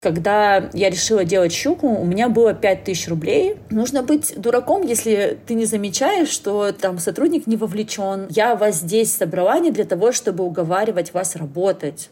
Когда я решила делать щуку, у меня было 5000 рублей. Нужно быть дураком, если ты не замечаешь, что там сотрудник не вовлечен. Я вас здесь собрала не для того, чтобы уговаривать вас работать.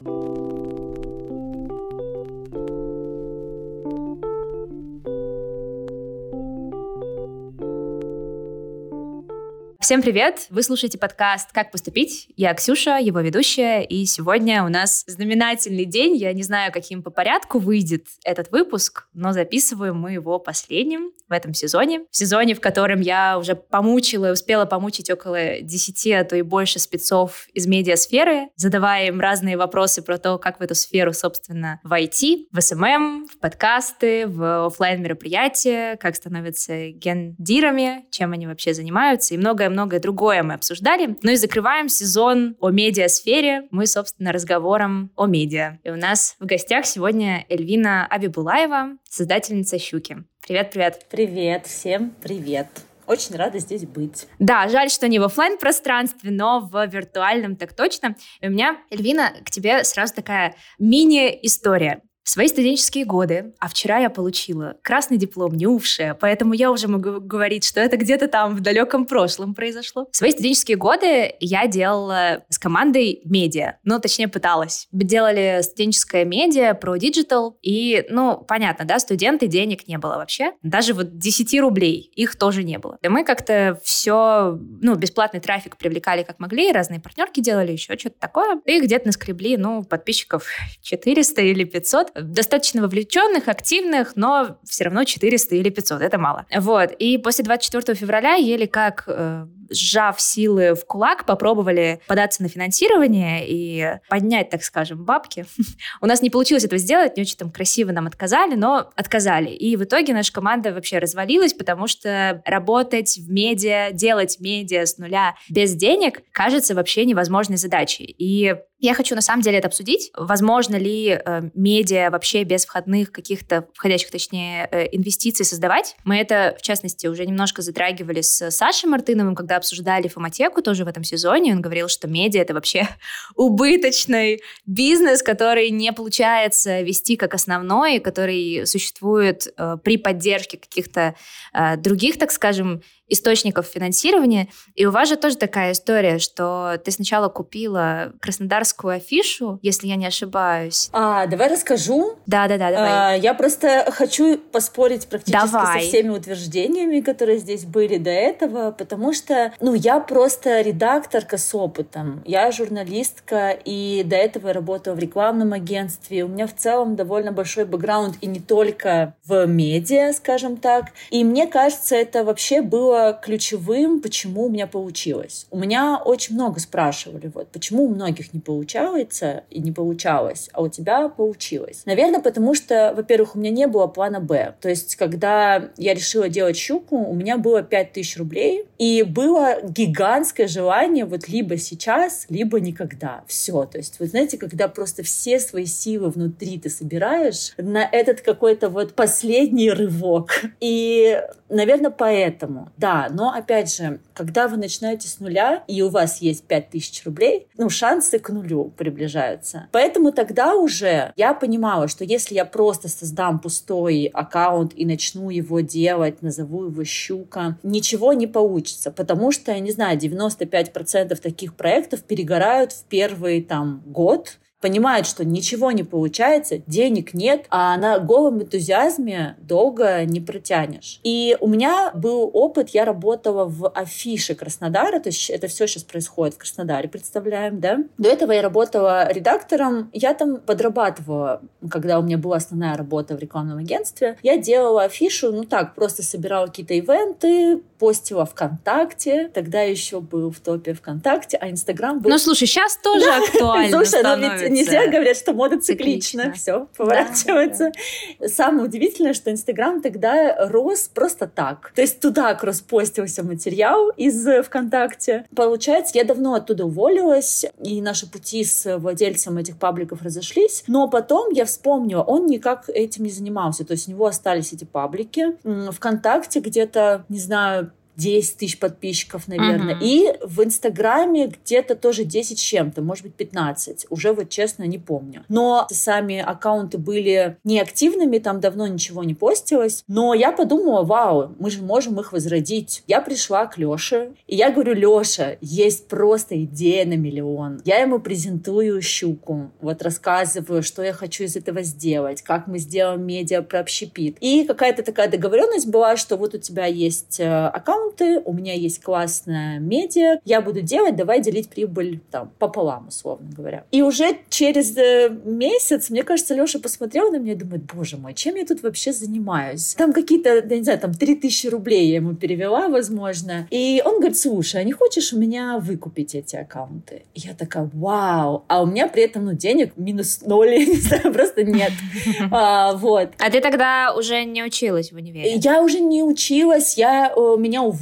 Всем привет! Вы слушаете подкаст «Как поступить?». Я Ксюша, его ведущая, и сегодня у нас знаменательный день. Я не знаю, каким по порядку выйдет этот выпуск, но записываем мы его последним этом сезоне. В сезоне, в котором я уже помучила успела помучить около 10, а то и больше спецов из медиасферы, задавая им разные вопросы про то, как в эту сферу, собственно, войти, в SMM, в подкасты, в офлайн мероприятия как становятся гендирами, чем они вообще занимаются и многое многое другое мы обсуждали. Ну и закрываем сезон о медиасфере. Мы, собственно, разговором о медиа. И у нас в гостях сегодня Эльвина Абибуллаева, создательница «Щуки». Привет-привет. Привет, всем привет. Очень рада здесь быть. Да, жаль, что не в офлайн пространстве, но в виртуальном так точно. И у меня, Эльвина, к тебе сразу такая мини-история. В свои студенческие годы, а вчера я получила красный диплом НИУ ВШЭ, поэтому я уже могу говорить, что это где-то там в далеком прошлом произошло. В свои студенческие годы я делала с командой медиа, ну, точнее, пыталась. Делали студенческое медиа про digital, и, ну, понятно, да, студенты, денег не было вообще. Даже вот 10 рублей, их тоже не было. И мы как-то все, ну, бесплатный трафик привлекали как могли, разные партнерки делали, еще что-то такое. И где-то наскребли, ну, подписчиков 400 или 500 достаточно вовлеченных, активных, но все равно 400 или 500, это мало. Вот, и после 24 февраля еле как э, сжав силы в кулак, попробовали податься на финансирование и поднять, так скажем, бабки. У нас не получилось этого сделать, не очень там красиво нам отказали, но отказали. И в итоге наша команда вообще развалилась, потому что работать в медиа, делать медиа с нуля без денег кажется вообще невозможной задачей. И я хочу на самом деле это обсудить. Возможно ли э, медиа вообще без входных каких-то, входящих точнее, э, инвестиций создавать? Мы это, в частности, уже немножко затрагивали с Сашей Мартыновым, когда обсуждали фоматеку тоже в этом сезоне. Он говорил, что медиа — это вообще убыточный бизнес, который не получается вести как основной, который существует э, при поддержке каких-то э, других, так скажем, источников финансирования. И у вас же тоже такая история, что ты сначала купила краснодарскую афишу, если я не ошибаюсь. А, давай расскажу. Да-да-да, давай. А, я просто хочу поспорить практически давай. со всеми утверждениями, которые здесь были до этого, потому что, ну, я просто редакторка с опытом. Я журналистка, и до этого я работала в рекламном агентстве. У меня в целом довольно большой бэкграунд, и не только в медиа, скажем так. И мне кажется, это вообще было было ключевым, почему у меня получилось. У меня очень много спрашивали, вот, почему у многих не получается и не получалось, а у тебя получилось. Наверное, потому что, во-первых, у меня не было плана Б. То есть, когда я решила делать щуку, у меня было 5000 рублей, и было гигантское желание вот либо сейчас, либо никогда. Все. То есть, вы знаете, когда просто все свои силы внутри ты собираешь на этот какой-то вот последний рывок. И, наверное, поэтому да, но опять же, когда вы начинаете с нуля, и у вас есть 5000 рублей, ну, шансы к нулю приближаются. Поэтому тогда уже я понимала, что если я просто создам пустой аккаунт и начну его делать, назову его «щука», ничего не получится, потому что, я не знаю, 95% таких проектов перегорают в первый там год, понимают, что ничего не получается, денег нет, а на голом энтузиазме долго не протянешь. И у меня был опыт, я работала в афише Краснодара, то есть это все сейчас происходит в Краснодаре, представляем, да? До этого я работала редактором, я там подрабатывала, когда у меня была основная работа в рекламном агентстве. Я делала афишу, ну так, просто собирала какие-то ивенты, постила ВКонтакте, тогда еще был в топе ВКонтакте, а Инстаграм был... Ну, слушай, сейчас тоже актуально Слушай, но ведь нельзя говорят, что мода циклична. Все, поворачивается. Да, да. Самое удивительное, что Инстаграм тогда рос просто так. То есть туда кросспостился материал из ВКонтакте. Получается, я давно оттуда уволилась, и наши пути с владельцем этих пабликов разошлись. Но потом я вспомнила, он никак этим не занимался. То есть у него остались эти паблики. ВКонтакте где-то, не знаю, 10 тысяч подписчиков, наверное. Uh-huh. И в Инстаграме где-то тоже 10 с чем-то, может быть, 15. Уже вот честно не помню. Но сами аккаунты были неактивными, там давно ничего не постилось. Но я подумала, вау, мы же можем их возродить. Я пришла к Лёше, и я говорю, Лёша, есть просто идея на миллион. Я ему презентую щуку, вот рассказываю, что я хочу из этого сделать, как мы сделаем медиа про общепит. И какая-то такая договоренность была, что вот у тебя есть э, аккаунты, у меня есть классная медиа, я буду делать, давай делить прибыль там пополам, условно говоря. И уже через э, месяц, мне кажется, Леша посмотрел на меня и думает, боже мой, чем я тут вообще занимаюсь? Там какие-то, я не знаю, там 3000 рублей я ему перевела, возможно. И он говорит, слушай, а не хочешь у меня выкупить эти аккаунты? И я такая, вау. А у меня при этом, ну, денег минус ноль, я не знаю, просто нет. А, вот. А ты тогда уже не училась в универе? Я уже не училась, я, э, меня уволили,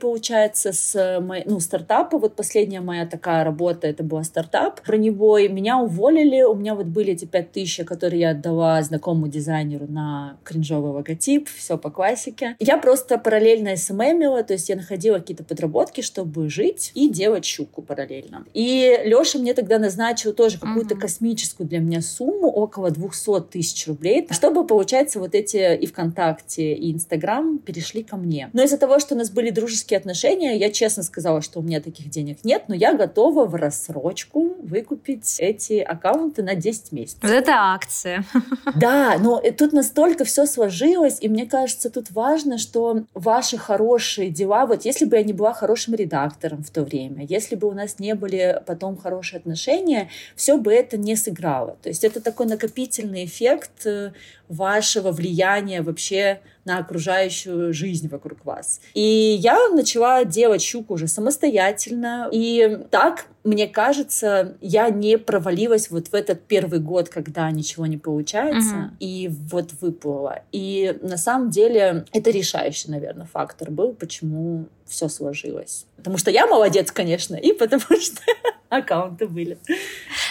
получается, с э, ну, стартапа. Вот последняя моя такая работа, это была стартап броневой. Меня уволили, у меня вот были эти пять тысяч, которые я отдала знакомому дизайнеру на кринжовый логотип, все по классике. Я просто параллельно СММила, то есть я находила какие-то подработки, чтобы жить и делать щуку параллельно. И Леша мне тогда назначил тоже какую-то uh-huh. космическую для меня сумму, около 200 тысяч рублей, чтобы, получается, вот эти и ВКонтакте, и Инстаграм перешли ко мне. Но из-за того, что у нас были дружеские отношения, я честно сказала, что у меня таких денег нет, но я готова в рассрочку выкупить эти аккаунты на 10 месяцев. Вот это акция. Да, но тут настолько все сложилось, и мне кажется, тут важно, что ваши хорошие дела, вот если бы я не была хорошим редактором в то время, если бы у нас не были потом хорошие отношения, все бы это не сыграло. То есть это такой накопительный эффект э, вашего влияния вообще на окружающую жизнь вокруг вас. И я начала делать щуку уже самостоятельно. И так, мне кажется, я не провалилась вот в этот первый год, когда ничего не получается, uh-huh. и вот выплыла. И на самом деле это решающий, наверное, фактор был, почему все сложилось. Потому что я молодец, конечно, и потому что аккаунты были.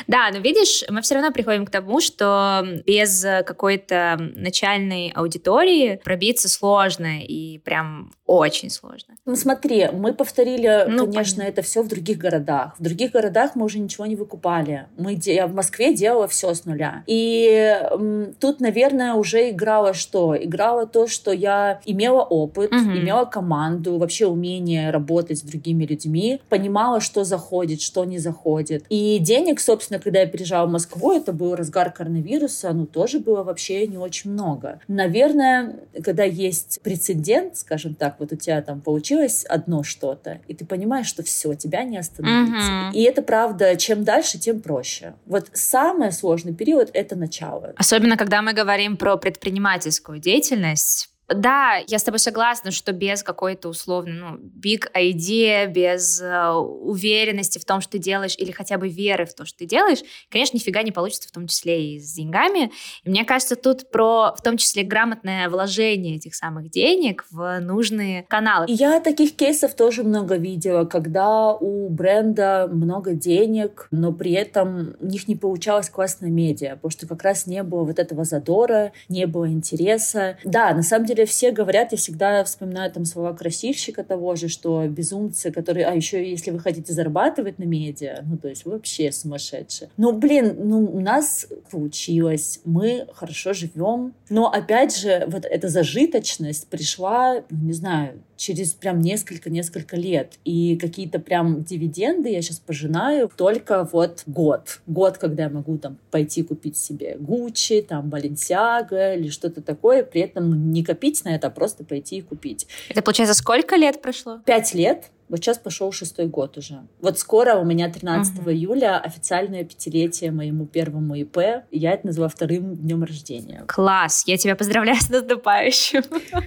Да, но видишь, мы все равно приходим к тому, что без какой-то начальной аудитории пробиться сложно и прям очень сложно. Ну смотри, мы повторили, ну, конечно, понятно. это все в других городах. В других городах мы уже ничего не выкупали. Мы, я в Москве делала все с нуля. И м, тут, наверное, уже играло что? Играло то, что я имела опыт, угу. имела команду, вообще умение работать с другими людьми, понимала, что заходит, что не заходит. И денег, собственно, когда я переезжала в Москву, это был разгар коронавируса, ну тоже было вообще не очень много. Наверное, когда есть прецедент, скажем так, вот у тебя там получилось одно что-то, и ты понимаешь, что все, тебя не остановить. Угу. И это правда, чем дальше, тем проще. Вот самый сложный период — это начало. Особенно, когда мы говорим про предпринимательскую деятельность, да, я с тобой согласна, что без какой-то условно, ну, big idea, без э, уверенности в том, что ты делаешь, или хотя бы веры в то, что ты делаешь, конечно, нифига не получится, в том числе и с деньгами. И мне кажется, тут про, в том числе, грамотное вложение этих самых денег в нужные каналы. Я таких кейсов тоже много видела, когда у бренда много денег, но при этом у них не получалось классная медиа, потому что как раз не было вот этого задора, не было интереса. Да, на самом деле деле все говорят, я всегда вспоминаю там слова красивщика того же, что безумцы, которые, а еще если вы хотите зарабатывать на медиа, ну то есть вообще сумасшедшие. Ну блин, ну у нас получилось, мы хорошо живем, но опять же вот эта зажиточность пришла, ну, не знаю, через прям несколько-несколько лет. И какие-то прям дивиденды я сейчас пожинаю только вот год. Год, когда я могу там пойти купить себе Гуччи, там, Баленсиага или что-то такое, при этом не копить на это, а просто пойти и купить. Это, получается, сколько лет прошло? Пять лет. Вот сейчас пошел шестой год уже. Вот скоро у меня 13 угу. июля официальное пятилетие моему первому ИП. Я это называю вторым днем рождения. Класс! Я тебя поздравляю с наступающим.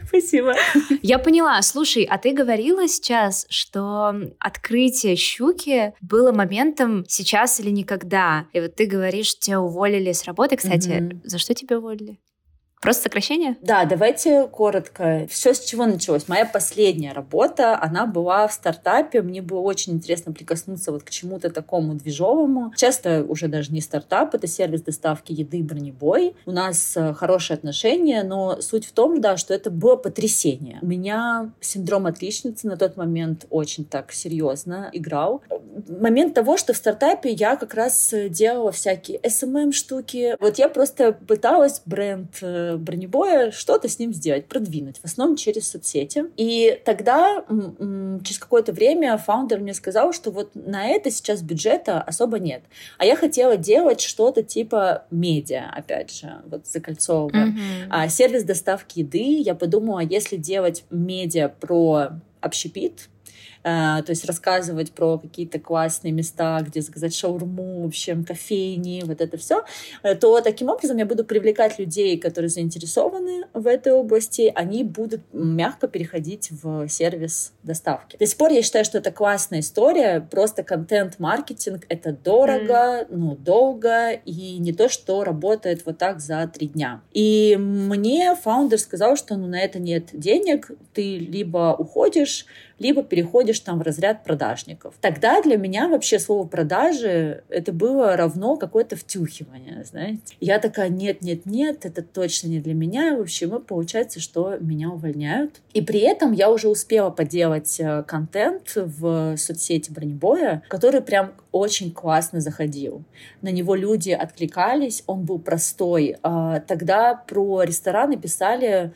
Спасибо. Я поняла. Слушай, а ты говорила сейчас, что открытие щуки было моментом сейчас или никогда. И вот ты говоришь, тебя уволили с работы. Кстати, угу. за что тебя уволили? Просто сокращение? Да, давайте коротко. Все, с чего началось. Моя последняя работа, она была в стартапе. Мне было очень интересно прикоснуться вот к чему-то такому движовому. Часто уже даже не стартап, это сервис доставки еды «Бронебой». У нас э, хорошие отношения, но суть в том, да, что это было потрясение. У меня синдром отличницы на тот момент очень так серьезно играл. Момент того, что в стартапе я как раз делала всякие SMM-штуки. Вот я просто пыталась бренд э, бронебоя, что-то с ним сделать, продвинуть, в основном через соцсети. И тогда, через какое-то время, фаундер мне сказал, что вот на это сейчас бюджета особо нет. А я хотела делать что-то типа медиа, опять же, вот закольцовывая. Mm-hmm. А, сервис доставки еды. Я подумала, если делать медиа про общепит, то есть рассказывать про какие-то классные места, где заказать шаурму, в общем, кофейни, вот это все, э, то таким образом я буду привлекать людей, которые заинтересованы в этой области, они будут мягко переходить в сервис доставки. До сих пор я считаю, что это классная история, просто контент-маркетинг — это дорого, mm. ну, долго, и не то, что работает вот так за три дня. И мне фаундер сказал, что ну, на это нет денег, ты либо уходишь, либо переходишь там в разряд продажников. Тогда для меня вообще слово продажи это было равно какое-то втюхивание, знаете. Я такая, нет, нет, нет, это точно не для меня. В общем, получается, что меня увольняют. И при этом я уже успела поделать э, контент в соцсети Бронебоя, который прям очень классно заходил. На него люди откликались, он был простой. А, тогда про рестораны писали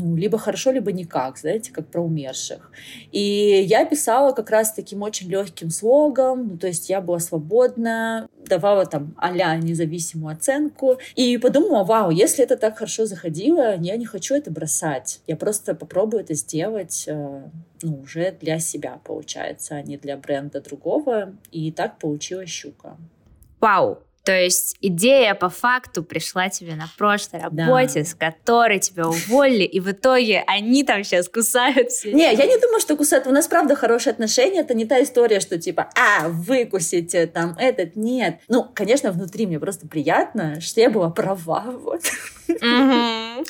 ну, либо хорошо, либо никак, знаете, как про умерших. И я писала как раз таким очень легким слогом, ну, то есть я была свободна, давала там а независимую оценку, и подумала, вау, если это так хорошо заходило, я не хочу это бросать, я просто попробую это сделать, э, ну, уже для себя, получается, а не для бренда другого, и так получилась «Щука». Вау, то есть идея по факту пришла тебе на прошлой работе, да. с которой тебя уволили, и в итоге они там сейчас кусаются. Не, я не думаю, что кусают. У нас правда хорошие отношения. Это не та история, что типа, а, выкусите там этот. Нет. Ну, конечно, внутри мне просто приятно, что я была права. Вот.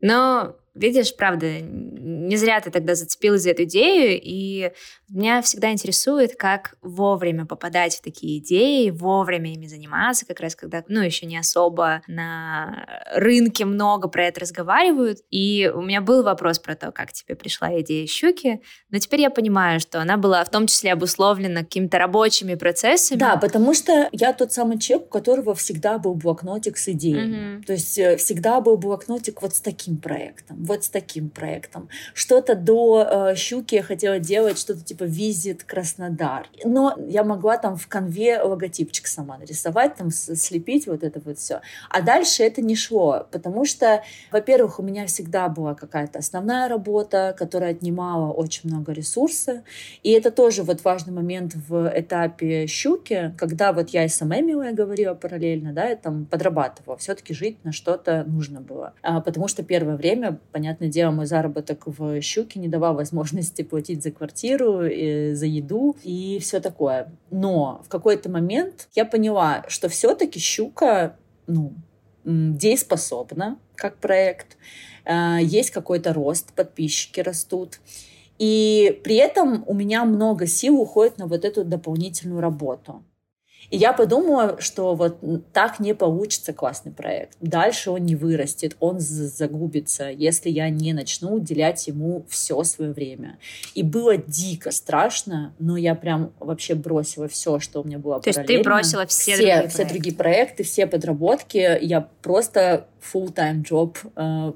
Но видишь, правда, не зря ты тогда зацепилась за эту идею, и меня всегда интересует, как вовремя попадать в такие идеи, вовремя ими заниматься, как раз когда, ну, еще не особо на рынке много про это разговаривают. И у меня был вопрос про то, как тебе пришла идея щуки, но теперь я понимаю, что она была в том числе обусловлена какими-то рабочими процессами. Да, потому что я тот самый человек, у которого всегда был блокнотик с идеей. Угу. То есть э, всегда был блокнотик вот с таким проектом, вот с таким проектом. Что-то до э, щуки я хотела делать, что-то типа «Визит Краснодар». Но я могла там в конве логотипчик сама нарисовать, там слепить вот это вот все. А дальше это не шло, потому что, во-первых, у меня всегда была какая-то основная работа, которая отнимала очень много ресурса. И это тоже вот важный момент в этапе «Щуки», когда вот я и сама милая говорила параллельно, да, я там подрабатывала. Все-таки жить на что-то нужно было. А, потому что первое время, понятное дело, мой заработок в «Щуке» не давал возможности платить за квартиру, э, за еду и все такое. Но в какой-то момент я поняла, что все-таки щука, ну, дееспособна как проект, э, есть какой-то рост, подписчики растут. И при этом у меня много сил уходит на вот эту дополнительную работу. И я подумала, что вот так не получится классный проект. Дальше он не вырастет, он загубится, если я не начну уделять ему все свое время. И было дико страшно, но я прям вообще бросила все, что у меня было То есть ты бросила все, все другие проекты. Все другие проекты, все подработки. Я просто full-time job э,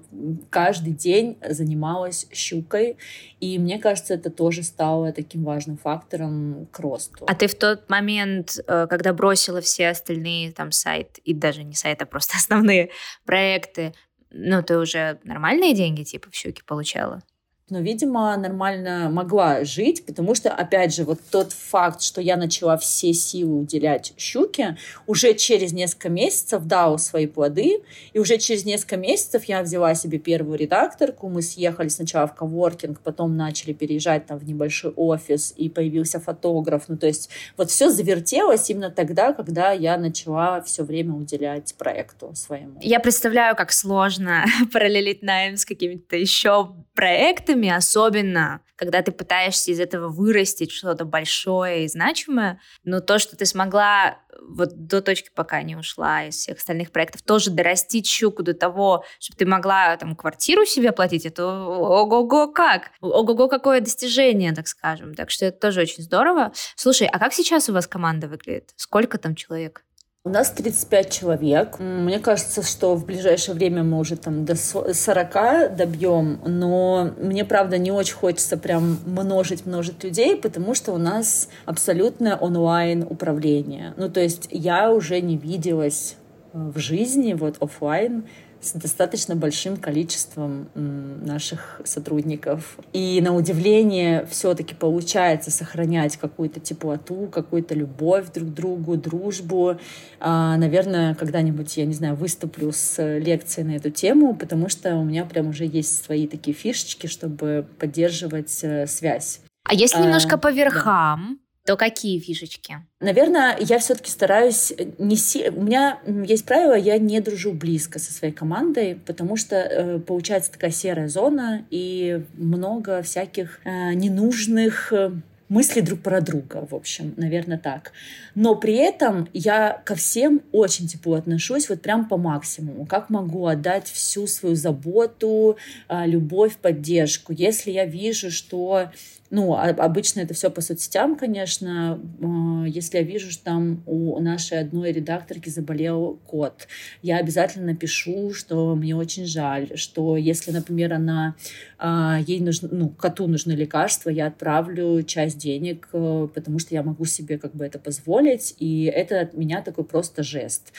каждый день занималась щукой. И мне кажется, это тоже стало таким важным фактором к росту. А ты в тот момент, э, когда бросила все остальные там сайт, и даже не сайт, а просто основные проекты, ну, ты уже нормальные деньги типа в щуке получала? Но, видимо, нормально могла жить, потому что, опять же, вот тот факт, что я начала все силы уделять щуке, уже через несколько месяцев дал свои плоды, и уже через несколько месяцев я взяла себе первую редакторку, мы съехали сначала в коворкинг, потом начали переезжать там в небольшой офис, и появился фотограф, ну, то есть вот все завертелось именно тогда, когда я начала все время уделять проекту своему. Я представляю, как сложно параллелить найм с какими-то еще проектами, особенно когда ты пытаешься из этого вырастить что-то большое и значимое, но то, что ты смогла вот до точки, пока не ушла из всех остальных проектов, тоже дорастить щуку до того, чтобы ты могла там квартиру себе платить, это ого-го как! Ого-го какое достижение, так скажем. Так что это тоже очень здорово. Слушай, а как сейчас у вас команда выглядит? Сколько там человек? У нас 35 человек. Мне кажется, что в ближайшее время мы уже там до 40 добьем, но мне, правда, не очень хочется прям множить-множить людей, потому что у нас абсолютное онлайн управление. Ну, то есть я уже не виделась э, в жизни, вот офлайн, с достаточно большим количеством наших сотрудников. И на удивление все-таки получается сохранять какую-то теплоту, какую-то любовь друг к другу, дружбу. А, наверное, когда-нибудь, я не знаю, выступлю с лекцией на эту тему, потому что у меня прям уже есть свои такие фишечки, чтобы поддерживать э, связь. А если а, немножко по верхам, да. То какие фишечки? Наверное, я все-таки стараюсь не си... У меня есть правило, я не дружу близко со своей командой, потому что э, получается такая серая зона и много всяких э, ненужных э, мысли друг про друга, в общем, наверное, так. Но при этом я ко всем очень тепло отношусь, вот прям по максимуму. Как могу отдать всю свою заботу, э, любовь, поддержку. Если я вижу, что ну, а, обычно это все по соцсетям, конечно. А, если я вижу, что там у нашей одной редакторки заболел кот, я обязательно напишу, что мне очень жаль, что если, например, она а, ей нужно, ну, коту нужны лекарства, я отправлю часть денег, э, потому что я могу себе как бы это позволить, и это от меня такой просто жест.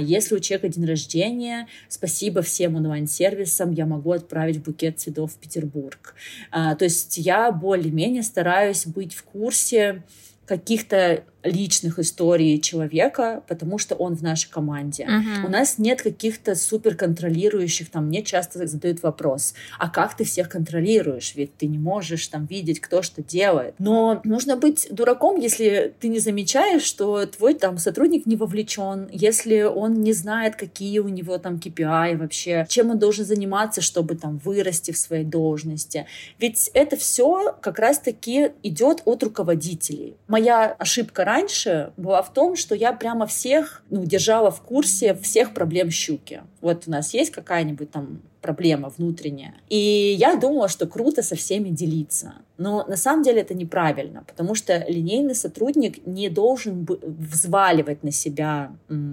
Если у человека день рождения, спасибо всем онлайн-сервисам, я могу отправить букет цветов в Петербург. То есть я более-менее стараюсь быть в курсе каких-то личных историй человека, потому что он в нашей команде. Uh-huh. У нас нет каких-то супер контролирующих, там мне часто задают вопрос, а как ты всех контролируешь? Ведь ты не можешь там видеть, кто что делает. Но нужно быть дураком, если ты не замечаешь, что твой там сотрудник не вовлечен, если он не знает, какие у него там KPI вообще, чем он должен заниматься, чтобы там вырасти в своей должности. Ведь это все как раз-таки идет от руководителей. Моя ошибка раньше была в том, что я прямо всех ну, держала в курсе всех проблем щуки. Вот у нас есть какая-нибудь там проблема внутренняя. И я думала, что круто со всеми делиться. Но на самом деле это неправильно, потому что линейный сотрудник не должен взваливать на себя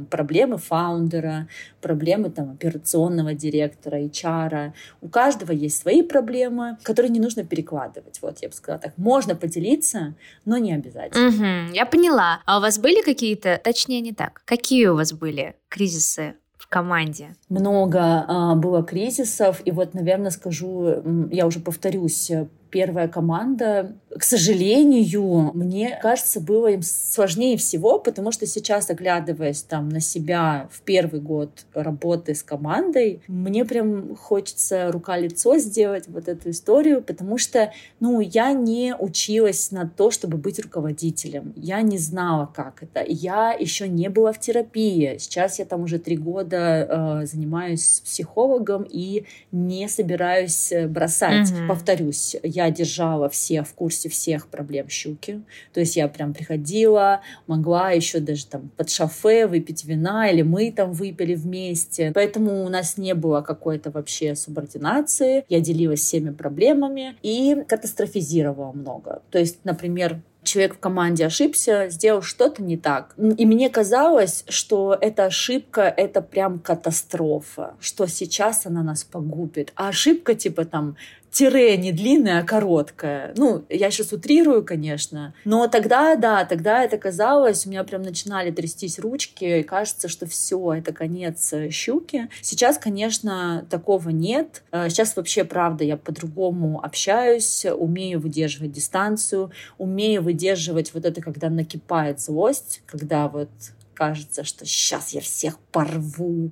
проблемы фаундера, проблемы там, операционного директора, HR. У каждого есть свои проблемы, которые не нужно перекладывать. Вот я бы сказала так. Можно поделиться, но не обязательно. Угу, я поняла. А у вас были какие-то, точнее не так, какие у вас были кризисы команде? Много а, было кризисов, и вот, наверное, скажу, я уже повторюсь, первая команда, к сожалению, мне кажется, было им сложнее всего, потому что сейчас, оглядываясь там на себя в первый год работы с командой, мне прям хочется рука-лицо сделать вот эту историю, потому что, ну, я не училась на то, чтобы быть руководителем. Я не знала, как это. Я еще не была в терапии. Сейчас я там уже три года э, занимаюсь с психологом и не собираюсь э, бросать. Mm-hmm. Повторюсь, я держала всех в курсе всех проблем щуки. То есть я прям приходила, могла еще даже там под шафе выпить вина, или мы там выпили вместе. Поэтому у нас не было какой-то вообще субординации. Я делилась всеми проблемами и катастрофизировала много. То есть, например, человек в команде ошибся, сделал что-то не так. И мне казалось, что эта ошибка — это прям катастрофа, что сейчас она нас погубит. А ошибка типа там тире не длинное, а короткое. Ну, я сейчас утрирую, конечно. Но тогда, да, тогда это казалось, у меня прям начинали трястись ручки, и кажется, что все, это конец э, щуки. Сейчас, конечно, такого нет. Э, сейчас вообще, правда, я по-другому общаюсь, умею выдерживать дистанцию, умею выдерживать вот это, когда накипает злость, когда вот кажется, что сейчас я всех порву.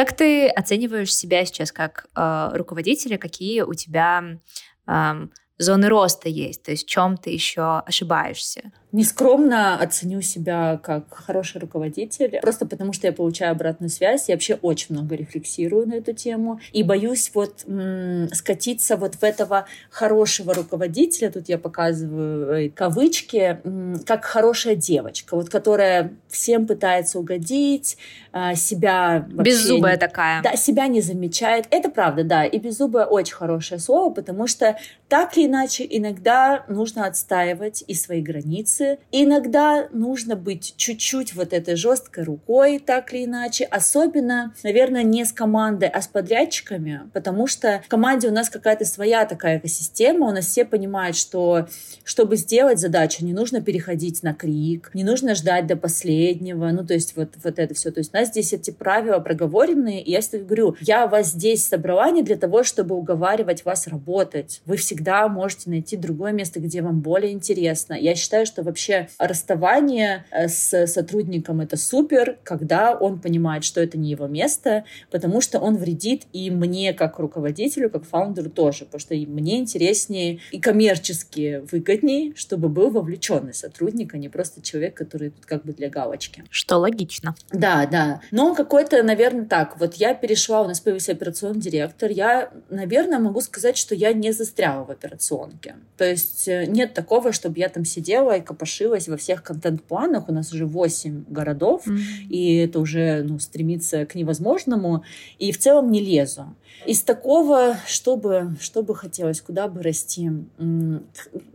Как ты оцениваешь себя сейчас как э, руководителя? Какие у тебя э, зоны роста есть? То есть в чем ты еще ошибаешься? Нескромно оценю себя как хороший руководитель, просто потому что я получаю обратную связь. Я вообще очень много рефлексирую на эту тему и боюсь вот м- скатиться вот в этого хорошего руководителя, тут я показываю э, кавычки, м- как хорошая девочка, вот которая всем пытается угодить, а, себя Беззубая не, такая. Да, себя не замечает. Это правда, да. И беззубая очень хорошее слово, потому что так или иначе иногда нужно отстаивать и свои границы, границы. Иногда нужно быть чуть-чуть вот этой жесткой рукой, так или иначе. Особенно, наверное, не с командой, а с подрядчиками, потому что в команде у нас какая-то своя такая экосистема, у нас все понимают, что чтобы сделать задачу, не нужно переходить на крик, не нужно ждать до последнего, ну, то есть вот, вот это все. То есть у нас здесь эти правила проговоренные, и я всегда говорю, я вас здесь собрала не для того, чтобы уговаривать вас работать. Вы всегда можете найти другое место, где вам более интересно. Я считаю, что вообще расставание э, с сотрудником это супер, когда он понимает, что это не его место, потому что он вредит и мне как руководителю, как фаундеру тоже, потому что мне интереснее и коммерчески выгоднее, чтобы был вовлеченный сотрудник, а не просто человек, который тут как бы для галочки. Что логично. Да, да. Но какой-то, наверное, так. Вот я перешла, у нас появился операционный директор. Я, наверное, могу сказать, что я не застряла в операционке. То есть э, нет такого, чтобы я там сидела и копошилась во всех контент-планах. У нас уже 8 городов, mm-hmm. и это уже ну, стремится к невозможному. И в целом не лезу. Из такого, чтобы, что бы хотелось, куда бы расти?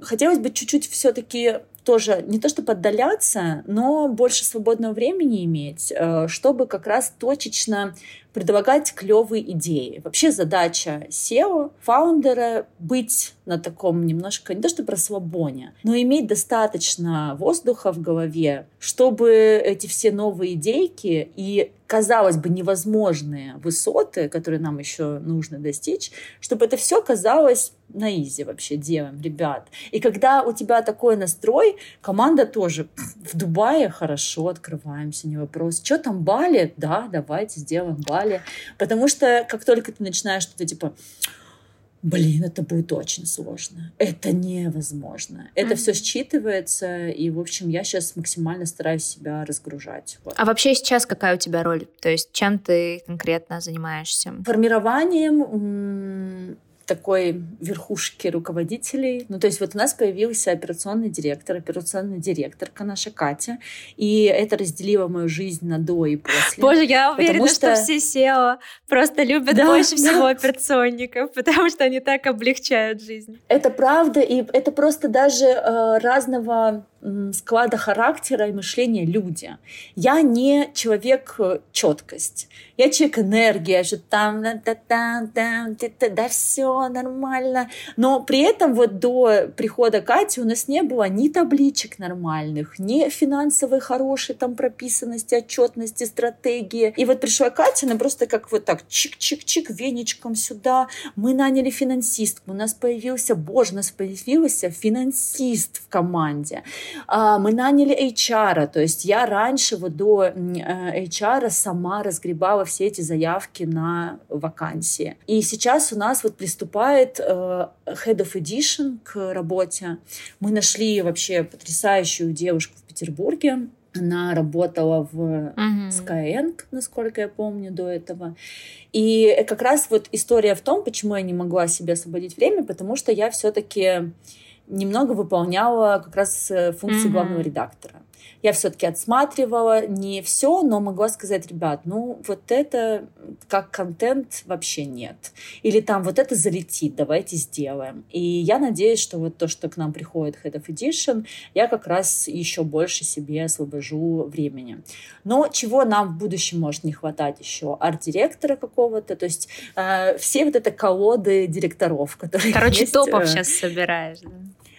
Хотелось бы чуть-чуть все-таки тоже не то чтобы отдаляться, но больше свободного времени иметь, э, чтобы как раз точечно предлагать клевые идеи. Вообще задача SEO, фаундера, быть на таком немножко, не то что про свобоне, но иметь достаточно воздуха в голове, чтобы эти все новые идейки и казалось бы, невозможные высоты, которые нам еще нужно достичь, чтобы это все казалось на изи вообще делаем, ребят. И когда у тебя такой настрой, команда тоже в Дубае хорошо открываемся, не вопрос. Что там Бали? Да, давайте сделаем Бали. Потому что как только ты начинаешь что-то типа блин, это будет очень сложно. Это невозможно. Это mm-hmm. все считывается, и, в общем, я сейчас максимально стараюсь себя разгружать. Вот. А вообще сейчас какая у тебя роль? То есть чем ты конкретно занимаешься? Формированием такой верхушки руководителей. Ну, то есть вот у нас появился операционный директор, операционная директорка наша Катя, и это разделило мою жизнь на до и после. Боже, я уверена, что... что все SEO просто любят да, больше да. всего операционников, потому что они так облегчают жизнь. Это правда, и это просто даже э, разного склада характера и мышления люди. Я не человек э, четкость. Я человек энергия, же там, да, да, да, да, да, все нормально. Но при этом вот до прихода Кати у нас не было ни табличек нормальных, ни финансовой хорошей там прописанности, отчетности, стратегии. И вот пришла Катя, она просто как вот так чик-чик-чик веничком сюда. Мы наняли финансистку, у нас появился, боже, у нас появился финансист в команде. А, мы наняли HR, то есть я раньше вот до э, HR сама разгребала все эти заявки на вакансии. И сейчас у нас вот приступает э, Head of Edition к работе. Мы нашли вообще потрясающую девушку в Петербурге, она работала в uh-huh. Skyeng, насколько я помню, до этого. И как раз вот история в том, почему я не могла себе освободить время, потому что я все-таки немного выполняла как раз э, функции mm-hmm. главного редактора я все-таки отсматривала не все, но могла сказать, ребят, ну вот это как контент вообще нет. Или там вот это залетит, давайте сделаем. И я надеюсь, что вот то, что к нам приходит Head of Edition, я как раз еще больше себе освобожу времени. Но чего нам в будущем может не хватать еще? Арт-директора какого-то, то есть э, все вот это колоды директоров, которые Короче, есть, топов э... сейчас собираешь. Да?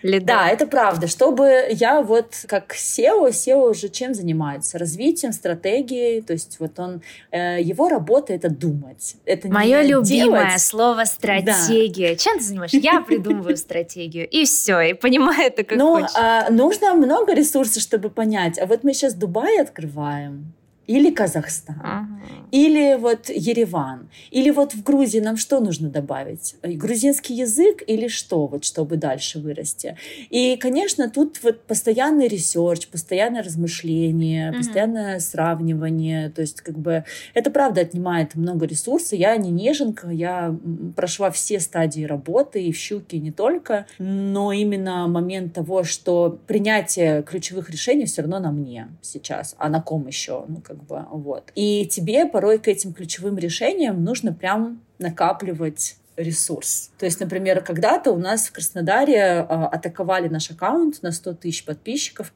Ли да, это правда. Чтобы я вот как SEO, SEO уже чем занимается? Развитием, стратегией. То есть вот он, э, его работа это думать. Это Мое любимое делать. слово стратегия. Да. Чем ты занимаешься? Я придумываю стратегию. И все, и понимаю это как Ну, а, нужно много ресурсов, чтобы понять. А вот мы сейчас Дубай открываем или Казахстан, ага. или вот Ереван, или вот в Грузии нам что нужно добавить? Э, грузинский язык или что, вот чтобы дальше вырасти? И, конечно, тут вот постоянный research, постоянное размышление, ага. постоянное сравнивание, то есть как бы это правда отнимает много ресурсов. Я не неженка, я прошла все стадии работы и в щуке не только, но именно момент того, что принятие ключевых решений все равно на мне сейчас, а на ком еще? Ну, как как бы, вот. И тебе порой к этим ключевым решениям нужно прям накапливать ресурс. То есть, например, когда-то у нас в Краснодаре э, атаковали наш аккаунт на 100 тысяч подписчиков,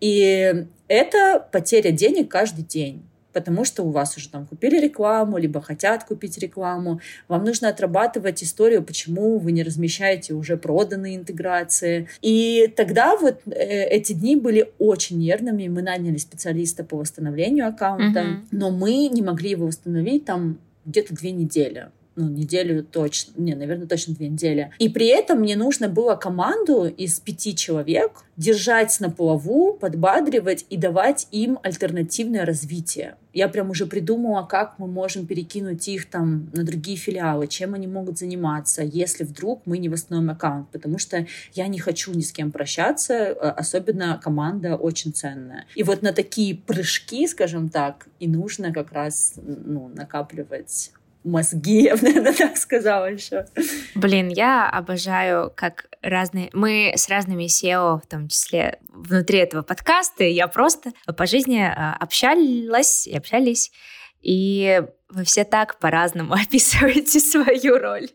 и это потеря денег каждый день потому что у вас уже там купили рекламу, либо хотят купить рекламу. Вам нужно отрабатывать историю, почему вы не размещаете уже проданные интеграции. И тогда вот э, эти дни были очень нервными. Мы наняли специалиста по восстановлению аккаунта, mm-hmm. но мы не могли его восстановить там где-то две недели ну, неделю точно, не, наверное, точно две недели. И при этом мне нужно было команду из пяти человек держать на плаву, подбадривать и давать им альтернативное развитие. Я прям уже придумала, как мы можем перекинуть их там на другие филиалы, чем они могут заниматься, если вдруг мы не восстановим аккаунт, потому что я не хочу ни с кем прощаться, э, особенно команда очень ценная. И вот на такие прыжки, скажем так, и нужно как раз ну, накапливать мозги, я бы, наверное, так сказала еще. Блин, я обожаю, как разные... Мы с разными SEO, в том числе внутри этого подкаста, я просто по жизни а, общалась и общались, и вы все так по-разному описываете свою роль.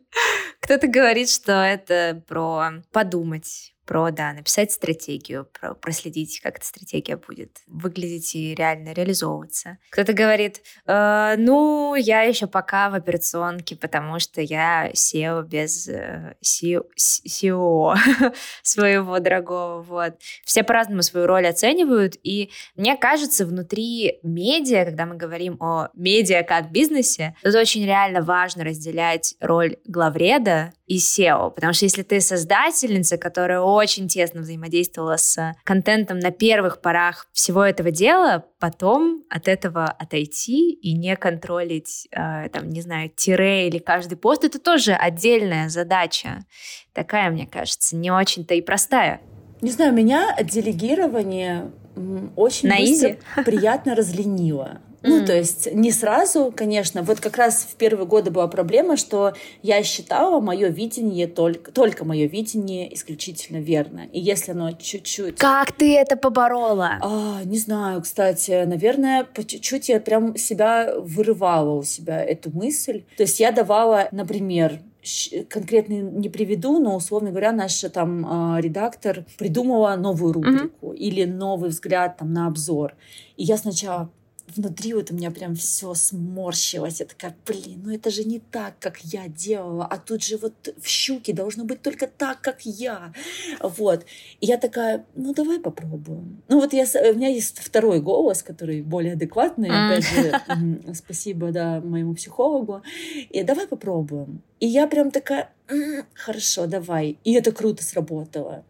Кто-то говорит, что это про подумать, про, да, написать стратегию, про проследить, как эта стратегия будет выглядеть и реально реализовываться. Кто-то говорит, э, ну, я еще пока в операционке, потому что я SEO без э, SEO своего дорогого, вот. Все по-разному свою роль оценивают, и мне кажется, внутри медиа, когда мы говорим о медиа как бизнесе, тут очень реально важно разделять роль главреда и SEO, потому что если ты создательница, которая очень тесно взаимодействовала с контентом на первых порах всего этого дела, потом от этого отойти и не контролить, э, там, не знаю, тире или каждый пост, это тоже отдельная задача. Такая, мне кажется, не очень-то и простая. Не знаю, меня делегирование очень На быстро приятно разленило. Ну, то есть не сразу, конечно. Вот как раз в первые годы была проблема, что я считала мое видение только, только мое видение исключительно верно. И если оно чуть-чуть... Как ты это поборола? А, не знаю, кстати. Наверное, по чуть-чуть я прям себя вырывала у себя эту мысль. То есть я давала, например, конкретно не приведу, но, условно говоря, наш там э, редактор придумала новую рубрику mm-hmm. или новый взгляд там на обзор. И я сначала внутри вот у меня прям все сморщилось. Я такая, блин, ну это же не так, как я делала, а тут же вот в щуке должно быть только так, как я. Вот. И я такая, ну давай попробуем. Ну вот я, у меня есть второй голос, который более адекватный, опять же, спасибо, да, моему психологу. И давай попробуем. И я прям такая, хорошо, давай. И это круто сработало.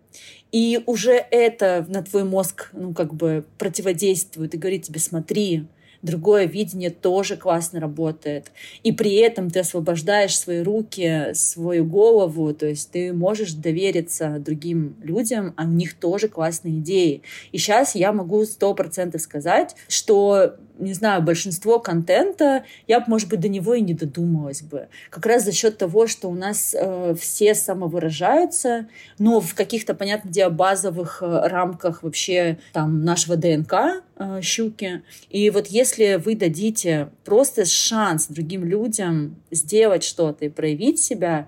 И уже это на твой мозг, ну, как бы противодействует и говорит тебе, смотри, другое видение тоже классно работает. И при этом ты освобождаешь свои руки, свою голову, то есть ты можешь довериться другим людям, а у них тоже классные идеи. И сейчас я могу сто процентов сказать, что не знаю, большинство контента, я бы, может быть, до него и не додумалась бы. Как раз за счет того, что у нас э, все самовыражаются, но в каких-то, понятно, диабазовых э, рамках вообще там нашего ДНК, э, щуки. И вот если вы дадите просто шанс другим людям сделать что-то и проявить себя,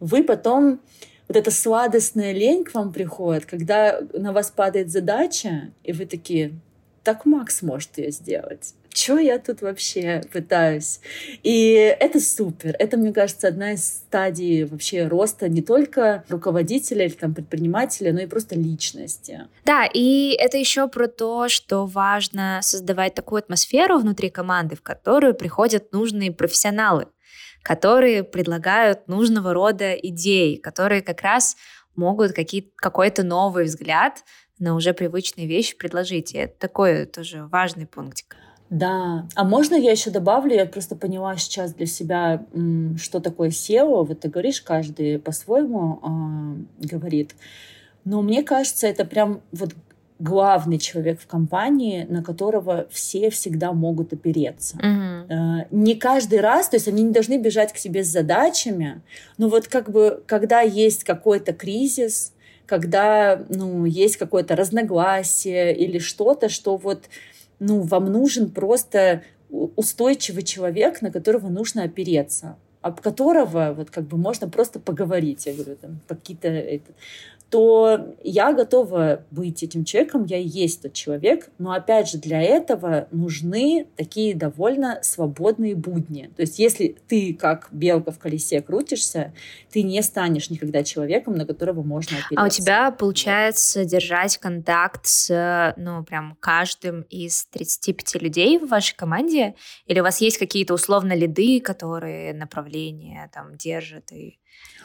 вы потом вот эта сладостная лень к вам приходит, когда на вас падает задача, и вы такие, так Макс может ее сделать. Что я тут вообще пытаюсь? И это супер. Это, мне кажется, одна из стадий вообще роста не только руководителя или там предпринимателя, но и просто личности. Да, и это еще про то, что важно создавать такую атмосферу внутри команды, в которую приходят нужные профессионалы, которые предлагают нужного рода идеи, которые как раз могут какие, какой-то новый взгляд на уже привычные вещи предложить. И это такой тоже важный пунктик. Да. А можно я еще добавлю? Я просто поняла сейчас для себя, что такое SEO. Вот ты говоришь, каждый по-своему э, говорит. Но мне кажется, это прям вот главный человек в компании, на которого все всегда могут опереться. Mm-hmm. Не каждый раз, то есть они не должны бежать к себе с задачами, но вот как бы, когда есть какой-то кризис, когда, ну, есть какое-то разногласие или что-то, что вот, ну, вам нужен просто устойчивый человек, на которого нужно опереться об которого вот как бы можно просто поговорить. Я говорю, там какие-то то я готова быть этим человеком, я и есть тот человек, но опять же для этого нужны такие довольно свободные будни. То есть если ты как белка в колесе крутишься, ты не станешь никогда человеком, на которого можно опереться. А у тебя получается держать контакт с, ну, прям каждым из 35 людей в вашей команде? Или у вас есть какие-то условно лиды, которые направления там держат и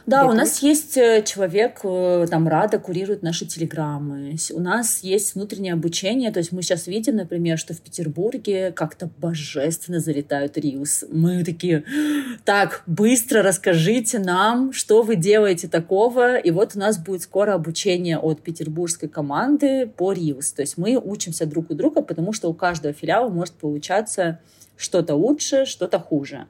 да, у нас есть э, человек, э, там, Рада курирует наши телеграммы. У нас есть внутреннее обучение. То есть мы сейчас видим, например, что в Петербурге как-то божественно залетают риус. Мы такие, так, быстро расскажите нам, что вы делаете такого. И вот у нас будет скоро обучение от петербургской команды по риус. То есть мы учимся друг у друга, потому что у каждого филиала может получаться что-то лучше, что-то хуже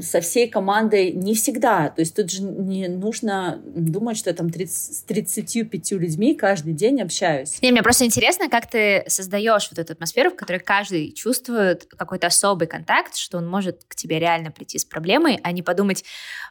со всей командой не всегда. То есть тут же не нужно думать, что я там 30, с 35 людьми каждый день общаюсь. Не, мне просто интересно, как ты создаешь вот эту атмосферу, в которой каждый чувствует какой-то особый контакт, что он может к тебе реально прийти с проблемой, а не подумать,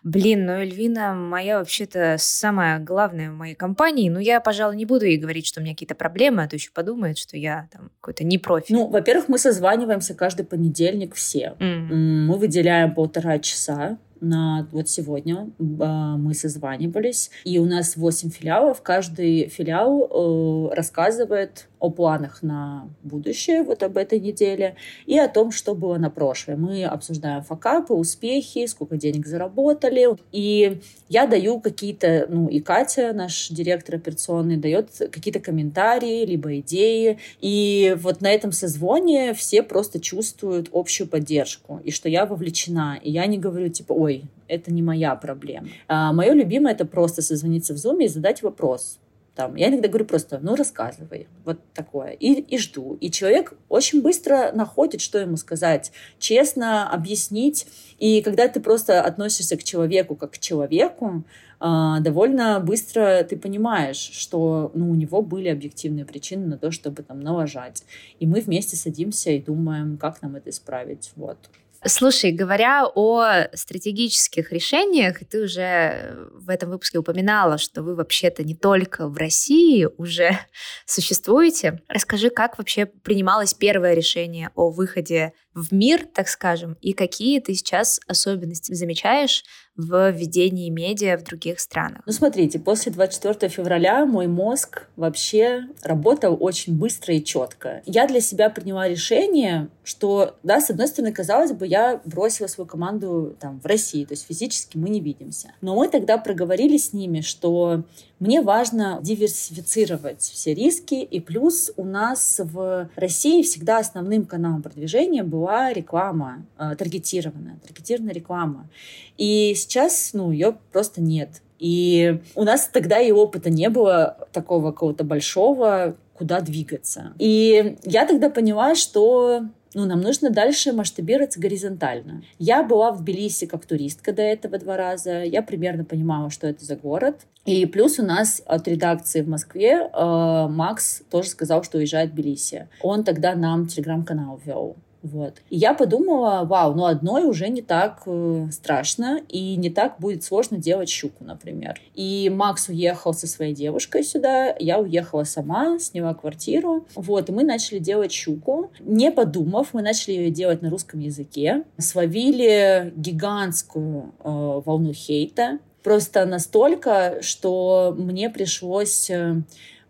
блин, ну Эльвина моя вообще-то самая главная в моей компании, ну я, пожалуй, не буду ей говорить, что у меня какие-то проблемы, а то еще подумает, что я там какой-то не профи. Ну, во-первых, мы созваниваемся каждый понедельник все. Mm. Мы выделяем полтора часа на вот сегодня а, мы созванивались, и у нас 8 филиалов. Каждый филиал э, рассказывает о планах на будущее, вот об этой неделе, и о том, что было на прошлое. Мы обсуждаем факапы, успехи, сколько денег заработали. И я даю какие-то, ну и Катя, наш директор операционный, дает какие-то комментарии, либо идеи. И вот на этом созвоне все просто чувствуют общую поддержку, и что я вовлечена. И я не говорю, типа, ой, это не моя проблема. А мое любимое — это просто созвониться в Zoom и задать вопрос там, я иногда говорю просто, ну, рассказывай, вот такое. И, и жду. И человек очень быстро находит, что ему сказать, честно объяснить. И когда ты просто относишься к человеку как к человеку, а, довольно быстро ты понимаешь, что ну, у него были объективные причины на то, чтобы там налажать. И мы вместе садимся и думаем, как нам это исправить. Вот. Слушай, говоря о стратегических решениях, ты уже в этом выпуске упоминала, что вы вообще-то не только в России уже существуете. Расскажи, как вообще принималось первое решение о выходе в мир, так скажем, и какие ты сейчас особенности замечаешь в ведении медиа в других странах? Ну, смотрите, после 24 февраля мой мозг вообще работал очень быстро и четко. Я для себя приняла решение, что, да, с одной стороны, казалось бы, я бросила свою команду там в России, то есть физически мы не видимся. Но мы тогда проговорили с ними, что Мне важно диверсифицировать все риски, и плюс у нас в России всегда основным каналом продвижения была реклама, э, таргетированная, таргетированная реклама. И сейчас, ну, ее просто нет. И у нас тогда и опыта не было такого какого-то большого, куда двигаться. И я тогда поняла, что ну, нам нужно дальше масштабироваться горизонтально. Я была в Тбилиси как туристка до этого два раза. Я примерно понимала, что это за город. И плюс у нас от редакции в Москве э, Макс тоже сказал, что уезжает в Тбилиси. Он тогда нам телеграм-канал вел. Вот. И я подумала, вау, ну одной уже не так э, страшно, и не так будет сложно делать щуку, например. И Макс уехал со своей девушкой сюда, я уехала сама, сняла квартиру. Вот, и мы начали делать щуку. Не подумав, мы начали ее делать на русском языке. Словили гигантскую э, волну хейта. Просто настолько, что мне пришлось...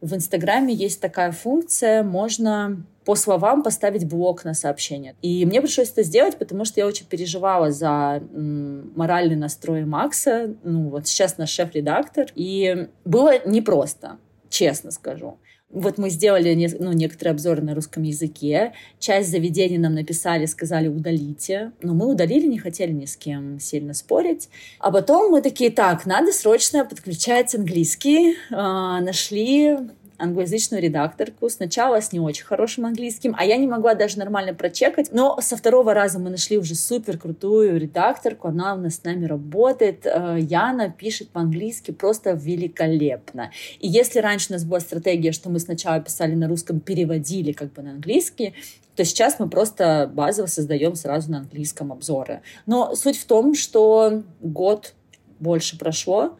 В Инстаграме есть такая функция, можно по словам поставить блок на сообщение. И мне пришлось это сделать, потому что я очень переживала за м, моральный настрой Макса. Ну, вот сейчас наш шеф-редактор. И было непросто, честно скажу. Вот мы сделали ну, некоторые обзоры на русском языке. Часть заведений нам написали, сказали удалите. Но мы удалили, не хотели ни с кем сильно спорить. А потом мы такие, так, надо срочно подключать английский. А, нашли англоязычную редакторку. Сначала с не очень хорошим английским, а я не могла даже нормально прочекать. Но со второго раза мы нашли уже супер крутую редакторку. Она у нас с нами работает. Э, Яна пишет по-английски просто великолепно. И если раньше у нас была стратегия, что мы сначала писали на русском, переводили как бы на английский, то сейчас мы просто базово создаем сразу на английском обзоры. Но суть в том, что год больше прошло,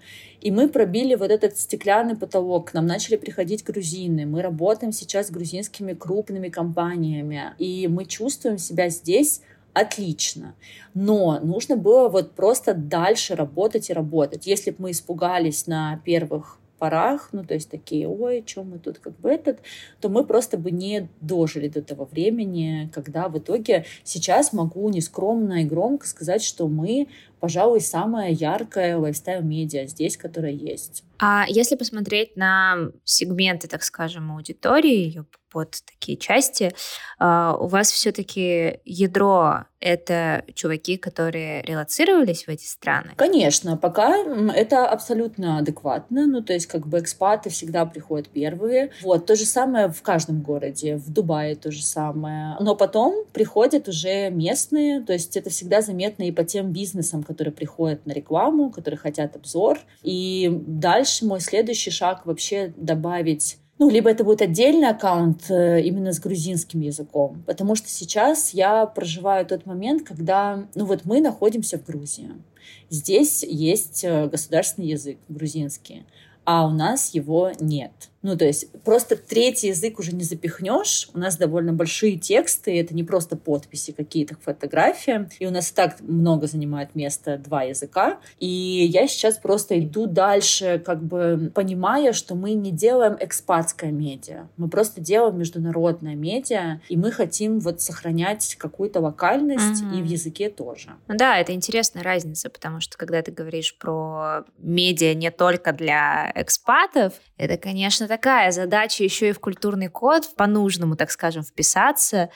и мы пробили вот этот стеклянный потолок. К нам начали приходить грузины. Мы работаем сейчас с грузинскими крупными компаниями. И мы чувствуем себя здесь отлично. Но нужно было вот просто дальше работать и работать. Если бы мы испугались на первых порах, ну, то есть такие, ой, что мы тут как бы этот, то мы просто бы не дожили до того времени, когда в итоге сейчас могу нескромно и громко сказать, что мы пожалуй, самая яркая лайфстайл-медиа здесь, которая есть. А если посмотреть на сегменты, так скажем, аудитории, ее под такие части, а, у вас все-таки ядро — это чуваки, которые релацировались в эти страны? Конечно, пока это абсолютно адекватно. Ну, то есть, как бы экспаты всегда приходят первые. Вот, то же самое в каждом городе. В Дубае то же самое. Но потом приходят уже местные. То есть, это всегда заметно и по тем бизнесам, которые приходят на рекламу, которые хотят обзор. И дальше мой следующий шаг вообще добавить ну, либо это будет отдельный аккаунт э, именно с грузинским языком, потому что сейчас я проживаю тот момент, когда, ну вот мы находимся в Грузии. Здесь есть э, государственный язык грузинский, а у нас его нет. Ну, то есть просто третий язык уже не запихнешь. У нас довольно большие тексты, это не просто подписи какие-то к фотографиям. И у нас так много занимает места два языка. И я сейчас просто иду дальше, как бы понимая, что мы не делаем экспатское медиа. Мы просто делаем международное медиа, и мы хотим вот сохранять какую-то локальность mm-hmm. и в языке тоже. Ну да, это интересная разница, потому что когда ты говоришь про медиа не только для экспатов, это, конечно, такая задача еще и в культурный код, по-нужному, так скажем, вписаться.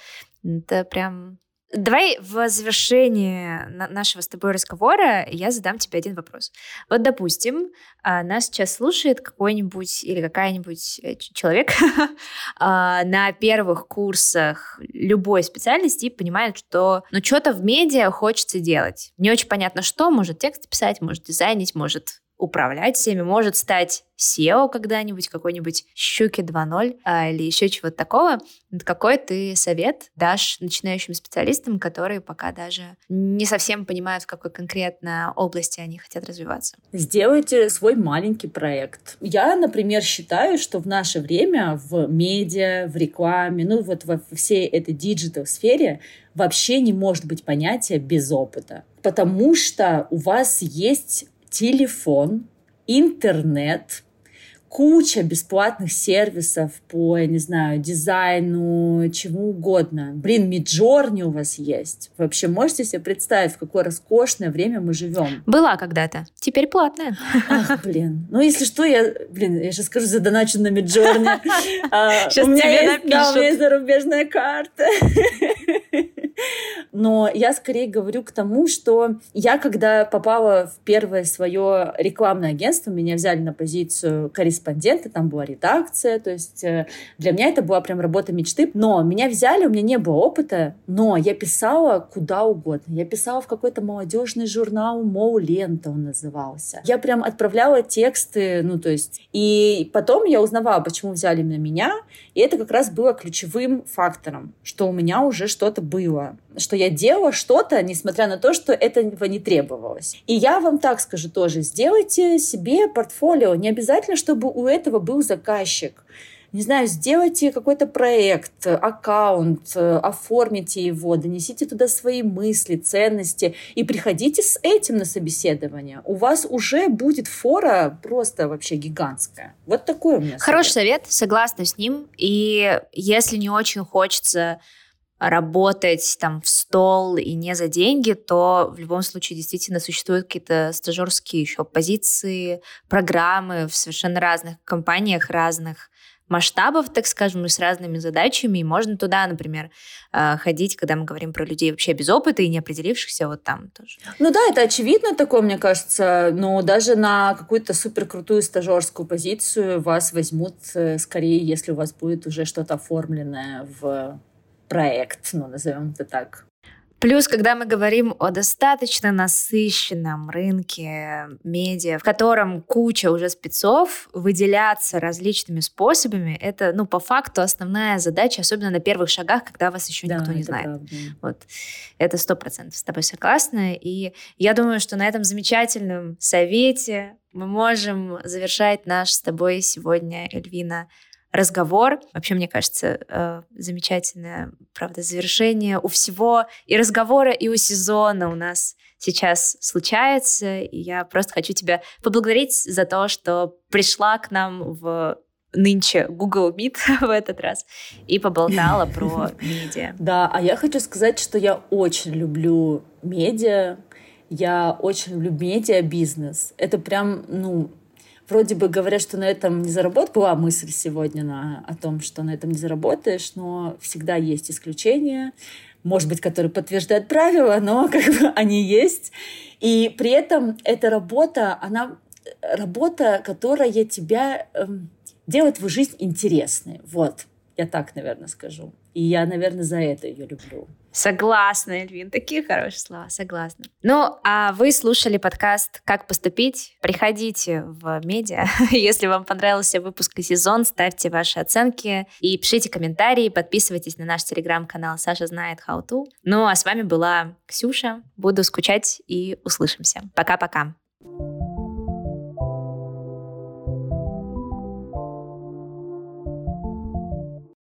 Это прям Давай в завершении нашего с тобой разговора я задам тебе один вопрос. Вот, допустим, а, нас сейчас слушает какой-нибудь или какая-нибудь э, человек а, на первых курсах любой специальности и понимает, что ну что-то в медиа хочется делать. Не очень понятно, что. Может текст писать, может дизайнить, может управлять всеми, может стать SEO когда-нибудь, какой-нибудь щуки 2.0 а, или еще чего-то такого. Какой ты совет дашь начинающим специалистам, которые пока даже не совсем понимают, в какой конкретно области они хотят развиваться? Сделайте свой маленький проект. Я, например, считаю, что в наше время в медиа, в рекламе, ну вот во всей этой digital-сфере вообще не может быть понятия без опыта. Потому что у вас есть телефон, интернет, куча бесплатных сервисов по, я не знаю, дизайну, чему угодно. Блин, Миджорни у вас есть. Вообще можете себе представить, в какое роскошное время мы живем? Была когда-то, теперь платная. Ах, блин. Ну, если что, я, блин, я сейчас скажу, задоначу на Миджорни. Сейчас а, тебе напишут. Да, у меня есть зарубежная карта. Но я скорее говорю к тому, что я, когда попала в первое свое рекламное агентство, меня взяли на позицию корреспондента, там была редакция, то есть э, для меня это была прям работа мечты. Но меня взяли, у меня не было опыта, но я писала куда угодно. Я писала в какой-то молодежный журнал «Моу Лента» он назывался. Я прям отправляла тексты, ну то есть... И потом я узнавала, почему взяли именно меня, и это как раз было ключевым фактором, что у меня уже что-то было что я делала что-то, несмотря на то, что этого не требовалось. И я вам так скажу тоже, сделайте себе портфолио. Не обязательно, чтобы у этого был заказчик не знаю, сделайте какой-то проект, аккаунт, оформите его, донесите туда свои мысли, ценности и приходите с этим на собеседование. У вас уже будет фора просто вообще гигантская. Вот такой у меня Хороший совет, совет согласна с ним. И если не очень хочется работать там в стол и не за деньги, то в любом случае действительно существуют какие-то стажерские еще позиции, программы в совершенно разных компаниях, разных масштабов, так скажем, и с разными задачами. И можно туда, например, э, ходить, когда мы говорим про людей вообще без опыта и не определившихся, вот там тоже. Ну да, это очевидно такое, мне кажется, но даже на какую-то суперкрутую стажерскую позицию вас возьмут э, скорее, если у вас будет уже что-то оформленное в проект, ну, назовем это так. Плюс, когда мы говорим о достаточно насыщенном рынке медиа, в котором куча уже спецов, выделяться различными способами, это, ну, по факту основная задача, особенно на первых шагах, когда вас еще да, никто не знает. Правда. Вот. Это сто процентов с тобой согласна. И я думаю, что на этом замечательном совете мы можем завершать наш с тобой сегодня, Эльвина, разговор. Вообще, мне кажется, э, замечательное, правда, завершение у всего и разговора, и у сезона у нас сейчас случается. И я просто хочу тебя поблагодарить за то, что пришла к нам в нынче Google Meet в этот раз и поболтала про медиа. Да, а я хочу сказать, что я очень люблю медиа, я очень люблю медиа-бизнес. Это прям, ну, вроде бы говорят, что на этом не заработать. Была мысль сегодня на, о том, что на этом не заработаешь, но всегда есть исключения, может быть, которые подтверждают правила, но как бы они есть. И при этом эта работа, она работа, которая тебя эм, делает твою жизнь интересной. Вот, я так, наверное, скажу. И я, наверное, за это ее люблю. Согласна, Эльвин, такие хорошие слова, согласна. Ну, а вы слушали подкаст «Как поступить?» Приходите в медиа. Если вам понравился выпуск и сезон, ставьте ваши оценки и пишите комментарии, подписывайтесь на наш телеграм-канал «Саша знает how to». Ну, а с вами была Ксюша. Буду скучать и услышимся. Пока-пока. thank you